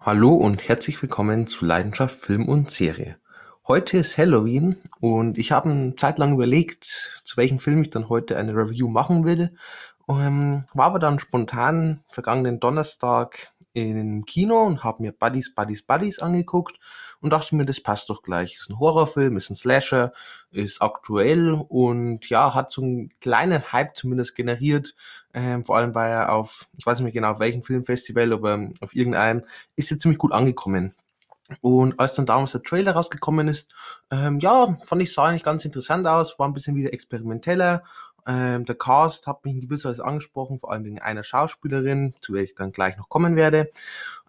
Hallo und herzlich willkommen zu Leidenschaft Film und Serie. Heute ist Halloween und ich habe eine Zeit lang überlegt, zu welchem Film ich dann heute eine Review machen würde. Ähm, war aber dann spontan vergangenen Donnerstag im Kino und habe mir Buddies, Buddies, Buddies angeguckt und dachte mir, das passt doch gleich. Ist ein Horrorfilm, ist ein Slasher, ist aktuell und ja, hat so einen kleinen Hype zumindest generiert. Ähm, vor allem war er auf, ich weiß nicht mehr genau auf welchem Filmfestival, aber auf irgendeinem, ist er ziemlich gut angekommen. Und als dann damals der Trailer rausgekommen ist, ähm, ja, fand ich, sah eigentlich ganz interessant aus, war ein bisschen wieder experimenteller. Ähm, der Cast hat mich in gewisser Weise angesprochen, vor allem wegen einer Schauspielerin, zu der ich dann gleich noch kommen werde.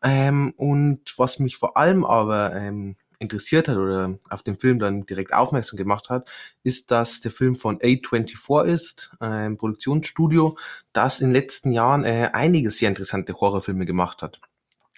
Ähm, und was mich vor allem aber ähm, interessiert hat oder auf den Film dann direkt aufmerksam gemacht hat, ist, dass der Film von A24 ist, ein Produktionsstudio, das in den letzten Jahren äh, einige sehr interessante Horrorfilme gemacht hat.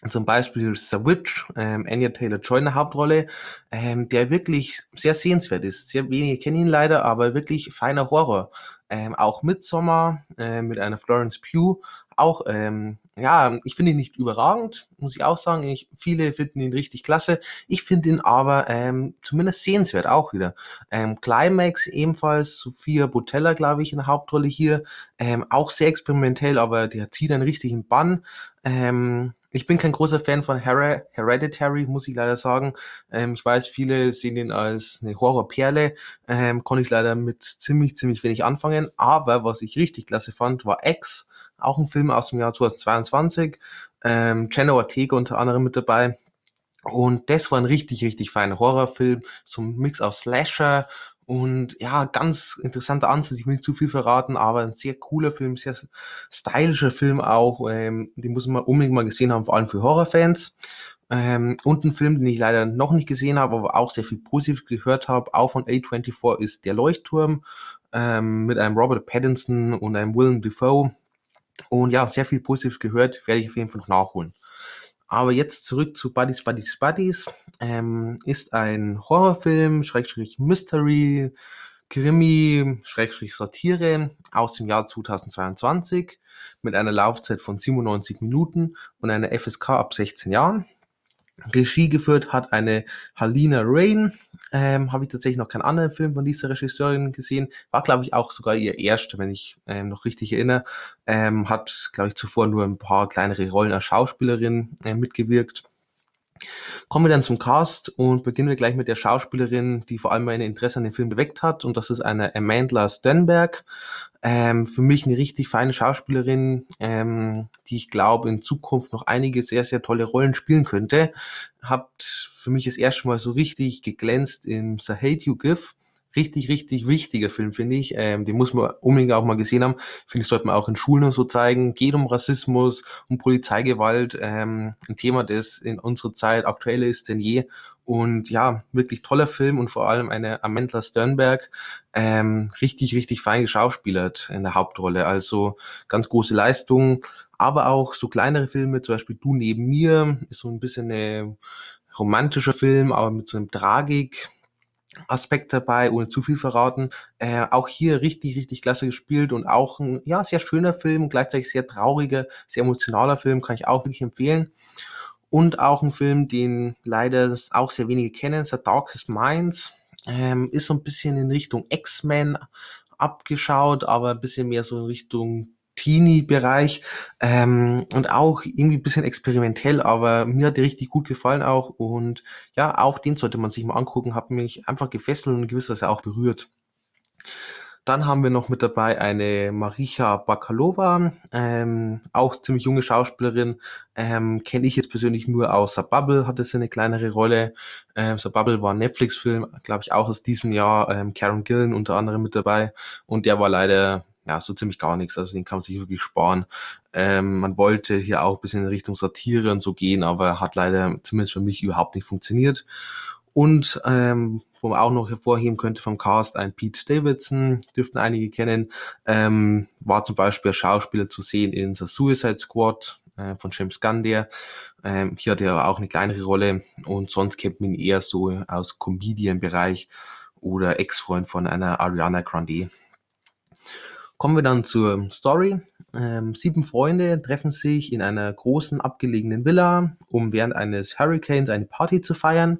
Zum Beispiel The Witch, ähm, Anya Taylor-Joy in der Hauptrolle, ähm, der wirklich sehr sehenswert ist. Sehr wenige kennen ihn leider, aber wirklich feiner Horror. Ähm, auch Midsommar äh, mit einer Florence Pugh, auch, ähm, ja, ich finde ihn nicht überragend, muss ich auch sagen. Ich, viele finden ihn richtig klasse. Ich finde ihn aber ähm, zumindest sehenswert auch wieder. Ähm, Climax ebenfalls, Sophia Botella, glaube ich, in der Hauptrolle hier. Ähm, auch sehr experimentell, aber der zieht einen richtigen Bann. Ähm, ich bin kein großer Fan von Her Hereditary, muss ich leider sagen. Ähm, ich weiß, viele sehen ihn als eine Horrorperle. Ähm, konnte ich leider mit ziemlich, ziemlich wenig anfangen. Aber was ich richtig klasse fand, war X. Auch ein Film aus dem Jahr 2022. Ähm, Jenna Ortega unter anderem mit dabei. Und das war ein richtig, richtig feiner Horrorfilm. So ein Mix aus Slasher und ja, ganz interessanter Ansatz. Ich will nicht zu viel verraten, aber ein sehr cooler Film, sehr stylischer Film auch. Ähm, den muss man unbedingt mal gesehen haben, vor allem für Horrorfans. Ähm, und ein Film, den ich leider noch nicht gesehen habe, aber auch sehr viel positiv gehört habe, auch von A24, ist Der Leuchtturm ähm, mit einem Robert Pattinson und einem Willem Dafoe. Und ja, sehr viel positiv gehört, werde ich auf jeden Fall noch nachholen. Aber jetzt zurück zu Buddies, Buddies, Buddies. Ähm, ist ein Horrorfilm, Schrägstrich Mystery, Krimi, Schrägstrich Satire aus dem Jahr 2022 mit einer Laufzeit von 97 Minuten und einer FSK ab 16 Jahren. Regie geführt hat eine Halina Rain. Ähm, Habe ich tatsächlich noch keinen anderen Film von dieser Regisseurin gesehen. War, glaube ich, auch sogar ihr erster, wenn ich ähm, noch richtig erinnere. Ähm, hat, glaube ich, zuvor nur ein paar kleinere Rollen als Schauspielerin äh, mitgewirkt. Kommen wir dann zum Cast und beginnen wir gleich mit der Schauspielerin, die vor allem mein Interesse an dem Film beweckt hat. Und das ist eine Amanda Stenberg. Ähm, für mich eine richtig feine Schauspielerin, ähm, die ich glaube in Zukunft noch einige sehr, sehr tolle Rollen spielen könnte. Habt für mich das erste Mal so richtig geglänzt im The Hate You Give richtig, richtig wichtiger Film, finde ich. Ähm, den muss man unbedingt auch mal gesehen haben. Finde ich, sollte man auch in Schulen so zeigen. Geht um Rassismus, um Polizeigewalt. Ähm, ein Thema, das in unserer Zeit aktueller ist denn je. Und ja, wirklich toller Film und vor allem eine Amanda Sternberg, ähm, richtig, richtig fein geschauspielert in der Hauptrolle. Also ganz große Leistung. Aber auch so kleinere Filme, zum Beispiel Du neben mir, ist so ein bisschen ein romantischer Film, aber mit so einem Tragik Aspekt dabei, ohne zu viel verraten. Äh, auch hier richtig, richtig klasse gespielt und auch ein ja, sehr schöner Film gleichzeitig sehr trauriger, sehr emotionaler Film, kann ich auch wirklich empfehlen. Und auch ein Film, den leider auch sehr wenige kennen, The Darkest Minds. Ähm, ist so ein bisschen in Richtung X-Men abgeschaut, aber ein bisschen mehr so in Richtung Teenie-Bereich ähm, und auch irgendwie ein bisschen experimentell, aber mir hat der richtig gut gefallen auch und ja, auch den sollte man sich mal angucken, hat mich einfach gefesselt und gewisserweise auch berührt. Dann haben wir noch mit dabei eine Maricha Bakalova, ähm, auch ziemlich junge Schauspielerin, ähm, kenne ich jetzt persönlich nur aus The Bubble, hatte sie eine kleinere Rolle. Ähm, The Bubble war ein Netflix-Film, glaube ich auch aus diesem Jahr, ähm, Karen Gillen unter anderem mit dabei und der war leider ja, so ziemlich gar nichts. Also den kann man sich wirklich sparen. Ähm, man wollte hier auch ein bisschen in Richtung Satire und so gehen, aber hat leider zumindest für mich überhaupt nicht funktioniert. Und ähm, wo man auch noch hervorheben könnte vom Cast, ein Pete Davidson, dürften einige kennen, ähm, war zum Beispiel Schauspieler zu sehen in The Suicide Squad äh, von James Gunn, der. Ähm, hier hat er auch eine kleinere Rolle und sonst kennt man ihn eher so aus Comedian-Bereich oder Ex-Freund von einer Ariana Grande. Kommen wir dann zur Story. Ähm, sieben Freunde treffen sich in einer großen abgelegenen Villa, um während eines Hurricanes eine Party zu feiern.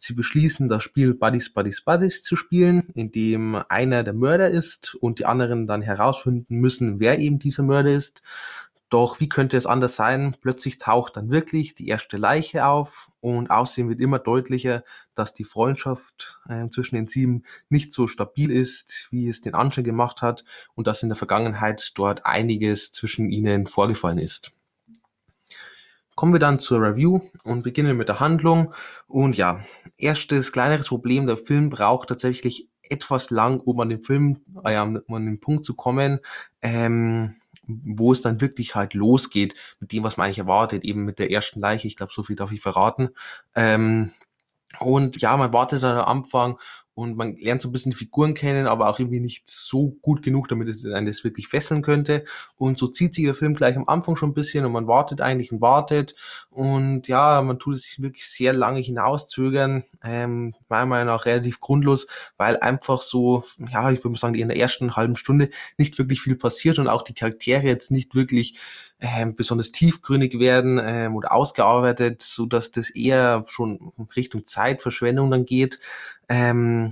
Sie beschließen, das Spiel Buddies, Buddies, Buddies zu spielen, in dem einer der Mörder ist und die anderen dann herausfinden müssen, wer eben dieser Mörder ist. Doch wie könnte es anders sein? Plötzlich taucht dann wirklich die erste Leiche auf und außerdem wird immer deutlicher, dass die Freundschaft äh, zwischen den sieben nicht so stabil ist, wie es den Anschein gemacht hat und dass in der Vergangenheit dort einiges zwischen ihnen vorgefallen ist. Kommen wir dann zur Review und beginnen mit der Handlung. Und ja, erstes kleineres Problem, der Film braucht tatsächlich etwas lang, um an den Film, äh, um an den Punkt zu kommen. Ähm, wo es dann wirklich halt losgeht mit dem, was man eigentlich erwartet, eben mit der ersten Leiche. Ich glaube, so viel darf ich verraten. Ähm, und ja, man wartet dann am Anfang und man lernt so ein bisschen die Figuren kennen, aber auch irgendwie nicht so gut genug, damit es einen das wirklich fesseln könnte. Und so zieht sich der Film gleich am Anfang schon ein bisschen und man wartet eigentlich und wartet. Und ja, man tut es sich wirklich sehr lange hinauszögern. Ähm, meiner Meinung nach relativ grundlos, weil einfach so, ja, ich würde mal sagen, in der ersten halben Stunde nicht wirklich viel passiert und auch die Charaktere jetzt nicht wirklich ähm, besonders tiefgründig werden ähm, oder ausgearbeitet, so dass das eher schon Richtung Zeitverschwendung dann geht. Ähm,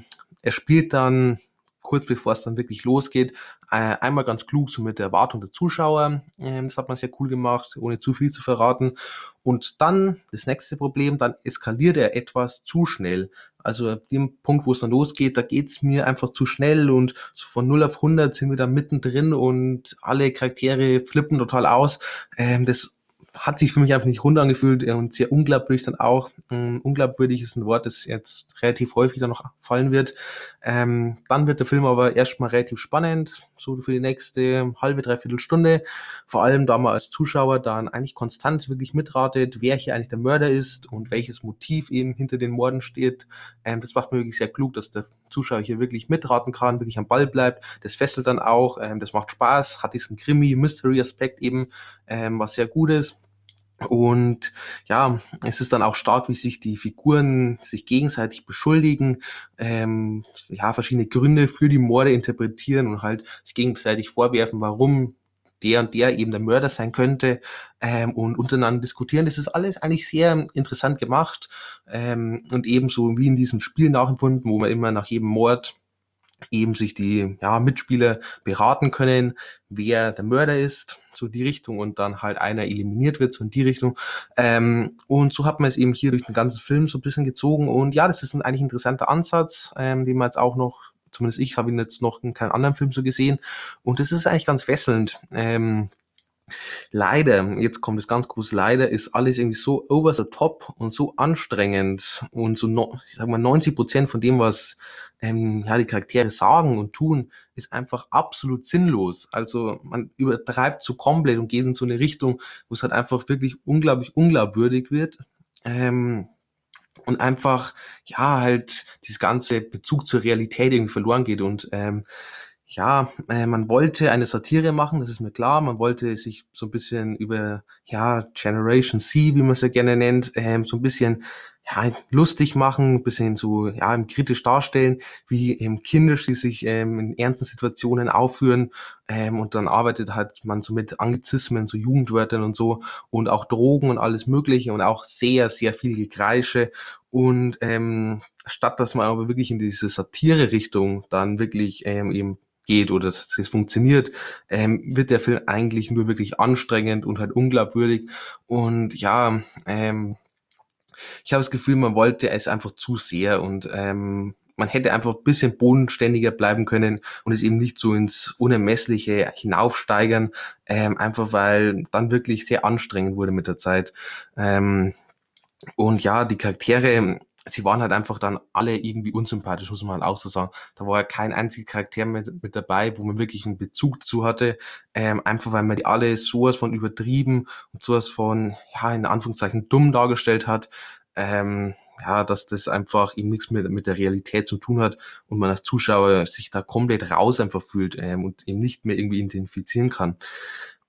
er spielt dann kurz bevor es dann wirklich losgeht, äh, einmal ganz klug so mit der Erwartung der Zuschauer. Ähm, das hat man sehr cool gemacht, ohne zu viel zu verraten. Und dann das nächste Problem, dann eskaliert er etwas zu schnell. Also ab dem Punkt, wo es dann losgeht, da geht's mir einfach zu schnell und so von 0 auf 100 sind wir da mittendrin und alle Charaktere flippen total aus. Ähm, das hat sich für mich einfach nicht rund angefühlt und sehr unglaubwürdig dann auch. Ähm, unglaubwürdig ist ein Wort, das jetzt relativ häufig dann noch fallen wird. Ähm, dann wird der Film aber erstmal relativ spannend, so für die nächste halbe, dreiviertel Stunde. Vor allem, da man als Zuschauer dann eigentlich konstant wirklich mitratet, wer hier eigentlich der Mörder ist und welches Motiv eben hinter den Morden steht. Ähm, das macht mir wirklich sehr klug, dass der Zuschauer hier wirklich mitraten kann, wirklich am Ball bleibt. Das fesselt dann auch, ähm, das macht Spaß, hat diesen Krimi-Mystery-Aspekt eben, ähm, was sehr gut ist. Und ja, es ist dann auch stark, wie sich die Figuren sich gegenseitig beschuldigen, ähm, ja, verschiedene Gründe für die Morde interpretieren und halt sich gegenseitig vorwerfen, warum der und der eben der Mörder sein könnte ähm, und untereinander diskutieren. Das ist alles eigentlich sehr interessant gemacht ähm, und ebenso wie in diesem Spiel nachempfunden, wo man immer nach jedem Mord eben sich die ja, Mitspieler beraten können, wer der Mörder ist, so die Richtung und dann halt einer eliminiert wird, so in die Richtung. Ähm, und so hat man es eben hier durch den ganzen Film so ein bisschen gezogen und ja, das ist ein eigentlich interessanter Ansatz, ähm, den man jetzt auch noch, zumindest ich habe ihn jetzt noch in keinem anderen Film so gesehen und das ist eigentlich ganz fesselnd. Ähm, Leider, jetzt kommt das ganz große Leider, ist alles irgendwie so over the top und so anstrengend und so, ich sag mal, 90 Prozent von dem, was ähm, ja, die Charaktere sagen und tun, ist einfach absolut sinnlos. Also man übertreibt so komplett und geht in so eine Richtung, wo es halt einfach wirklich unglaublich unglaubwürdig wird. Ähm, und einfach, ja, halt dieses ganze Bezug zur Realität irgendwie verloren geht und ähm, ja, äh, man wollte eine Satire machen, das ist mir klar. Man wollte sich so ein bisschen über, ja, Generation C, wie man es ja gerne nennt, ähm, so ein bisschen ja, lustig machen, ein bisschen so ja, kritisch darstellen, wie ähm, Kinder, die sich ähm, in ernsten Situationen aufführen ähm, und dann arbeitet halt man so mit Anglizismen, so Jugendwörtern und so und auch Drogen und alles Mögliche und auch sehr, sehr viel Gekreische und ähm, statt dass man aber wirklich in diese Satire-Richtung dann wirklich ähm, eben geht oder dass es funktioniert, ähm, wird der Film eigentlich nur wirklich anstrengend und halt unglaubwürdig. Und ja, ähm, ich habe das Gefühl, man wollte es einfach zu sehr und ähm, man hätte einfach ein bisschen bodenständiger bleiben können und es eben nicht so ins Unermessliche hinaufsteigern, ähm, einfach weil dann wirklich sehr anstrengend wurde mit der Zeit. Ähm, und ja, die Charaktere, sie waren halt einfach dann alle irgendwie unsympathisch, muss man halt auch so sagen. Da war ja kein einziger Charakter mit, mit dabei, wo man wirklich einen Bezug zu hatte. Ähm, einfach weil man die alle sowas von übertrieben und sowas von, ja, in Anführungszeichen dumm dargestellt hat. Ähm, ja, dass das einfach eben nichts mehr mit der Realität zu tun hat und man als Zuschauer sich da komplett raus einfach fühlt ähm, und eben nicht mehr irgendwie identifizieren kann.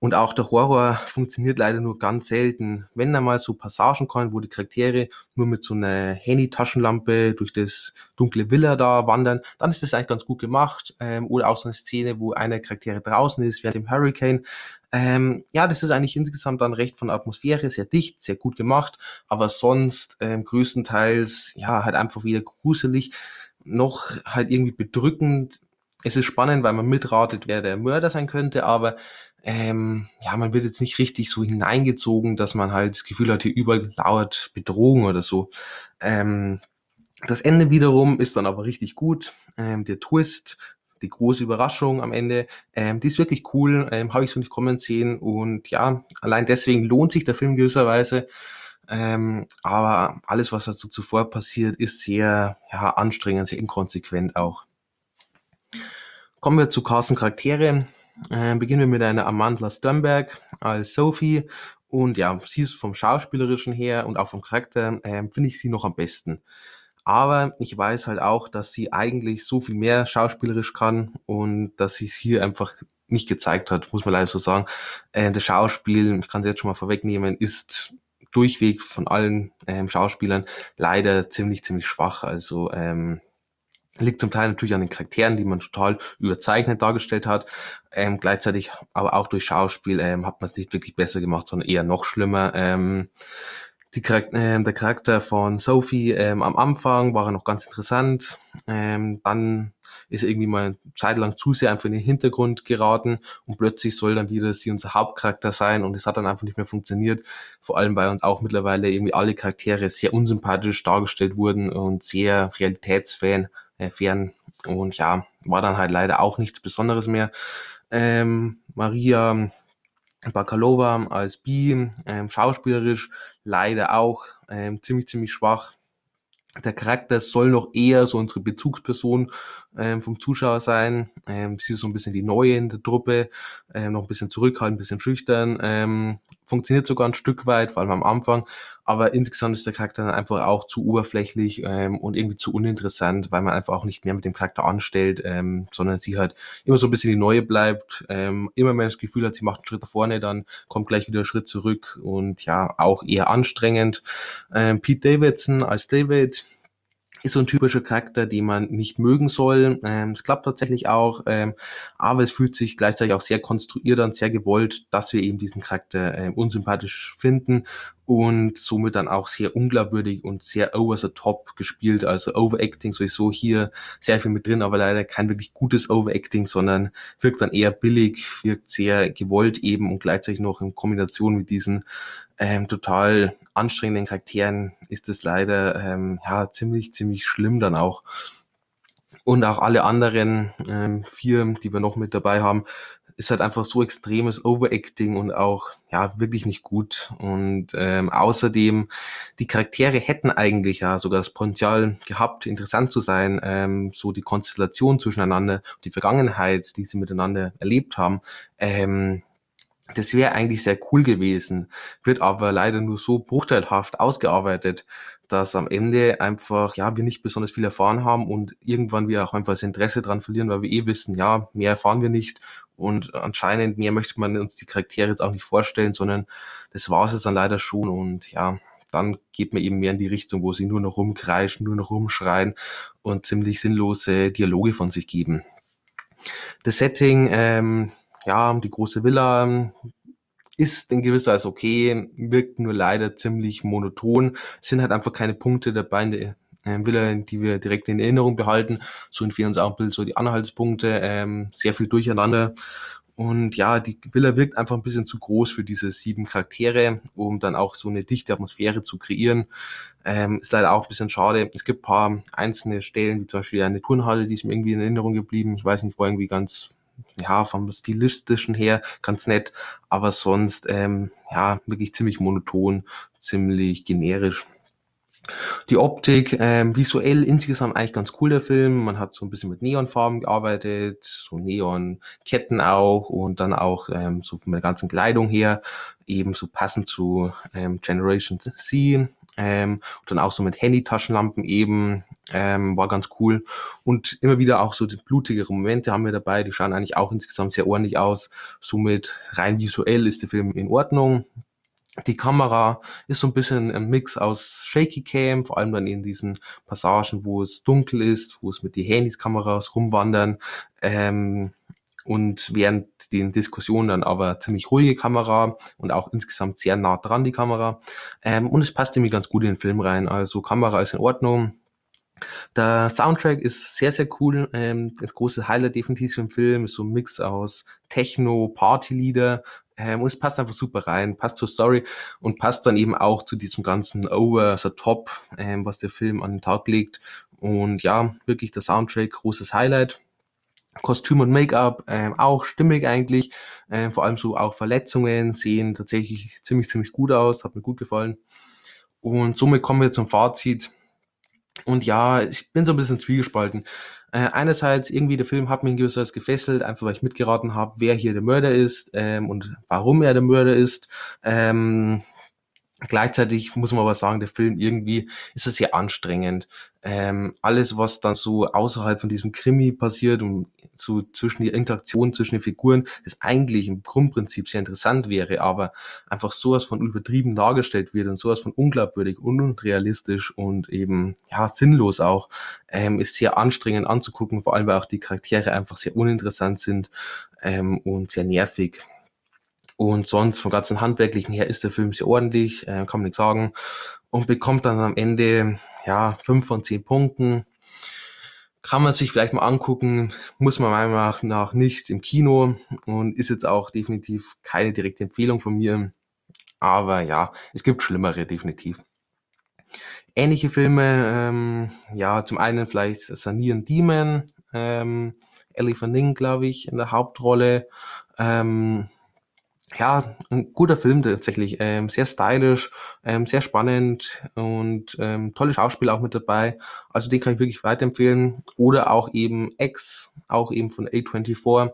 Und auch der Horror funktioniert leider nur ganz selten. Wenn da mal so Passagen kommen, wo die Charaktere nur mit so einer Handy-Taschenlampe durch das dunkle Villa da wandern, dann ist das eigentlich ganz gut gemacht. Ähm, oder auch so eine Szene, wo einer Charaktere draußen ist, während dem Hurricane. Ähm, ja, das ist eigentlich insgesamt dann recht von Atmosphäre, sehr dicht, sehr gut gemacht, aber sonst ähm, größtenteils, ja, halt einfach wieder gruselig, noch halt irgendwie bedrückend. Es ist spannend, weil man mitratet, wer der Mörder sein könnte, aber ähm, ja, man wird jetzt nicht richtig so hineingezogen, dass man halt das Gefühl hat, hier überall lauert Bedrohung oder so. Ähm, das Ende wiederum ist dann aber richtig gut. Ähm, der Twist, die große Überraschung am Ende, ähm, die ist wirklich cool, ähm, habe ich so nicht kommen sehen und ja, allein deswegen lohnt sich der Film gewisserweise. Ähm, aber alles, was dazu zuvor passiert, ist sehr ja, anstrengend, sehr inkonsequent auch. Kommen wir zu Carsten Charaktere. Äh, beginnen wir mit einer Amandla Sternberg als Sophie. Und ja, sie ist vom Schauspielerischen her und auch vom Charakter, äh, finde ich sie noch am besten. Aber ich weiß halt auch, dass sie eigentlich so viel mehr schauspielerisch kann und dass sie es hier einfach nicht gezeigt hat, muss man leider so sagen. Äh, das Schauspiel, ich kann es jetzt schon mal vorwegnehmen, ist durchweg von allen ähm, Schauspielern leider ziemlich, ziemlich schwach. Also ähm, Liegt zum Teil natürlich an den Charakteren, die man total überzeichnet dargestellt hat. Ähm, gleichzeitig aber auch durch Schauspiel ähm, hat man es nicht wirklich besser gemacht, sondern eher noch schlimmer. Ähm, die Charakter, äh, der Charakter von Sophie ähm, am Anfang war er noch ganz interessant. Ähm, dann ist er irgendwie mal zeitlang zu sehr einfach in den Hintergrund geraten und plötzlich soll dann wieder sie unser Hauptcharakter sein und es hat dann einfach nicht mehr funktioniert. Vor allem, weil uns auch mittlerweile irgendwie alle Charaktere sehr unsympathisch dargestellt wurden und sehr realitätsfern fern. Und ja, war dann halt leider auch nichts Besonderes mehr. Ähm, Maria Bakalova als Bi, ähm, schauspielerisch leider auch ähm, ziemlich, ziemlich schwach. Der Charakter soll noch eher so unsere Bezugsperson ähm, vom Zuschauer sein. Ähm, sie ist so ein bisschen die Neue in der Truppe, ähm, noch ein bisschen zurückhaltend, ein bisschen schüchtern. Ähm, funktioniert sogar ein Stück weit, vor allem am Anfang. Aber insgesamt ist der Charakter dann einfach auch zu oberflächlich ähm, und irgendwie zu uninteressant, weil man einfach auch nicht mehr mit dem Charakter anstellt, ähm, sondern sie halt immer so ein bisschen die Neue bleibt. Ähm, immer mehr das Gefühl hat, sie macht einen Schritt nach vorne, dann kommt gleich wieder einen Schritt zurück und ja, auch eher anstrengend. Ähm, Pete Davidson als David ist so ein typischer Charakter, den man nicht mögen soll. Ähm, es klappt tatsächlich auch, ähm, aber es fühlt sich gleichzeitig auch sehr konstruiert und sehr gewollt, dass wir eben diesen Charakter ähm, unsympathisch finden und somit dann auch sehr unglaubwürdig und sehr over the top gespielt. Also Overacting sowieso hier sehr viel mit drin, aber leider kein wirklich gutes Overacting, sondern wirkt dann eher billig, wirkt sehr gewollt eben und gleichzeitig noch in Kombination mit diesen ähm, total anstrengenden Charakteren ist es leider ähm, ja ziemlich, ziemlich schlimm dann auch. Und auch alle anderen ähm, vier, die wir noch mit dabei haben, ist halt einfach so extremes Overacting und auch ja wirklich nicht gut. Und ähm, außerdem, die Charaktere hätten eigentlich ja sogar das Potenzial gehabt, interessant zu sein, ähm, so die Konstellation zwischeneinander, die Vergangenheit, die sie miteinander erlebt haben. Ähm, das wäre eigentlich sehr cool gewesen, wird aber leider nur so bruchteilhaft ausgearbeitet, dass am Ende einfach, ja, wir nicht besonders viel erfahren haben und irgendwann wir auch einfach das Interesse dran verlieren, weil wir eh wissen, ja, mehr erfahren wir nicht und anscheinend mehr möchte man uns die Charaktere jetzt auch nicht vorstellen, sondern das war es dann leider schon und ja, dann geht man eben mehr in die Richtung, wo sie nur noch rumkreischen, nur noch rumschreien und ziemlich sinnlose Dialoge von sich geben. Das Setting, ähm, ja, die große Villa ist in gewisser Weise okay, wirkt nur leider ziemlich monoton. Es sind halt einfach keine Punkte dabei in der ähm, Villa, die wir direkt in Erinnerung behalten. So entfehlen uns auch ein bisschen so die Anhaltspunkte, ähm, sehr viel durcheinander. Und ja, die Villa wirkt einfach ein bisschen zu groß für diese sieben Charaktere, um dann auch so eine dichte Atmosphäre zu kreieren. Ähm, ist leider auch ein bisschen schade. Es gibt paar einzelne Stellen, wie zum Beispiel eine Turnhalle, die ist mir irgendwie in Erinnerung geblieben. Ich weiß nicht, war irgendwie ganz ja, vom stilistischen her ganz nett, aber sonst, ähm, ja, wirklich ziemlich monoton, ziemlich generisch. Die Optik, ähm, visuell insgesamt eigentlich ganz cool, der Film. Man hat so ein bisschen mit Neonfarben gearbeitet, so Neonketten auch und dann auch ähm, so von der ganzen Kleidung her, eben so passend zu ähm, Generation C. Ähm, und dann auch so mit Handy-Taschenlampen eben, ähm, war ganz cool. Und immer wieder auch so die blutigere Momente haben wir dabei, die schauen eigentlich auch insgesamt sehr ordentlich aus. Somit rein visuell ist der Film in Ordnung. Die Kamera ist so ein bisschen ein Mix aus Shaky Cam, vor allem dann in diesen Passagen, wo es dunkel ist, wo es mit die Handykameras rumwandern. Ähm, und während den Diskussionen dann aber ziemlich ruhige Kamera und auch insgesamt sehr nah dran die Kamera. Ähm, und es passt irgendwie ganz gut in den Film rein. Also Kamera ist in Ordnung. Der Soundtrack ist sehr, sehr cool. Ähm, das große Highlight definitiv im Film ist so ein Mix aus Techno, Partylieder. Ähm, und es passt einfach super rein, passt zur Story und passt dann eben auch zu diesem ganzen Over the Top, ähm, was der Film an den Tag legt. Und ja, wirklich der Soundtrack, großes Highlight. Kostüm und Make-up ähm, auch stimmig eigentlich. Ähm, vor allem so auch Verletzungen sehen tatsächlich ziemlich, ziemlich gut aus. Hat mir gut gefallen. Und somit kommen wir zum Fazit. Und ja, ich bin so ein bisschen zwiegespalten. Äh, einerseits irgendwie der Film hat mich in gewisser Weise gefesselt, einfach weil ich mitgeraten habe, wer hier der Mörder ist ähm, und warum er der Mörder ist. Ähm, Gleichzeitig muss man aber sagen, der Film irgendwie ist es sehr anstrengend. Ähm, alles, was dann so außerhalb von diesem Krimi passiert und so zwischen die Interaktion zwischen den Figuren, das eigentlich im Grundprinzip sehr interessant wäre, aber einfach sowas von übertrieben dargestellt wird und sowas von unglaubwürdig und unrealistisch und eben ja sinnlos auch, ähm, ist sehr anstrengend anzugucken, vor allem weil auch die Charaktere einfach sehr uninteressant sind ähm, und sehr nervig. Und sonst vom ganzen Handwerklichen her ist der Film sehr ordentlich, äh, kann man nicht sagen. Und bekommt dann am Ende, ja, fünf von zehn Punkten. Kann man sich vielleicht mal angucken, muss man meiner Meinung nach nicht im Kino und ist jetzt auch definitiv keine direkte Empfehlung von mir. Aber ja, es gibt schlimmere definitiv. Ähnliche Filme, ähm, ja, zum einen vielleicht Sanieren Demon, ähm, Ellie Van Ning, glaube ich, in der Hauptrolle. Ähm, ja, ein guter Film tatsächlich. Ähm, sehr stylisch, ähm, sehr spannend und ähm, tolle Schauspieler auch mit dabei. Also den kann ich wirklich weiterempfehlen. Oder auch eben X, auch eben von A24.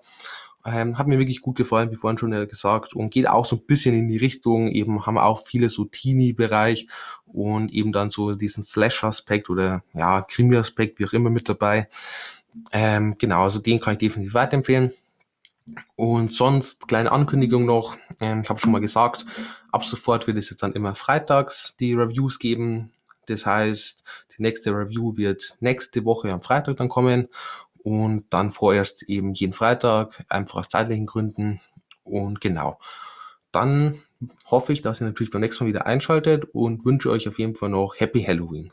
Ähm, hat mir wirklich gut gefallen, wie vorhin schon gesagt, und geht auch so ein bisschen in die Richtung, eben haben auch viele so Teenie-Bereich und eben dann so diesen Slash-Aspekt oder ja, Krimi-Aspekt, wie auch immer mit dabei. Ähm, genau, also den kann ich definitiv weiterempfehlen. Und sonst, kleine Ankündigung noch, ähm, ich habe schon mal gesagt, ab sofort wird es jetzt dann immer freitags die Reviews geben. Das heißt, die nächste Review wird nächste Woche am Freitag dann kommen und dann vorerst eben jeden Freitag, einfach aus zeitlichen Gründen. Und genau, dann hoffe ich, dass ihr natürlich beim nächsten Mal wieder einschaltet und wünsche euch auf jeden Fall noch Happy Halloween.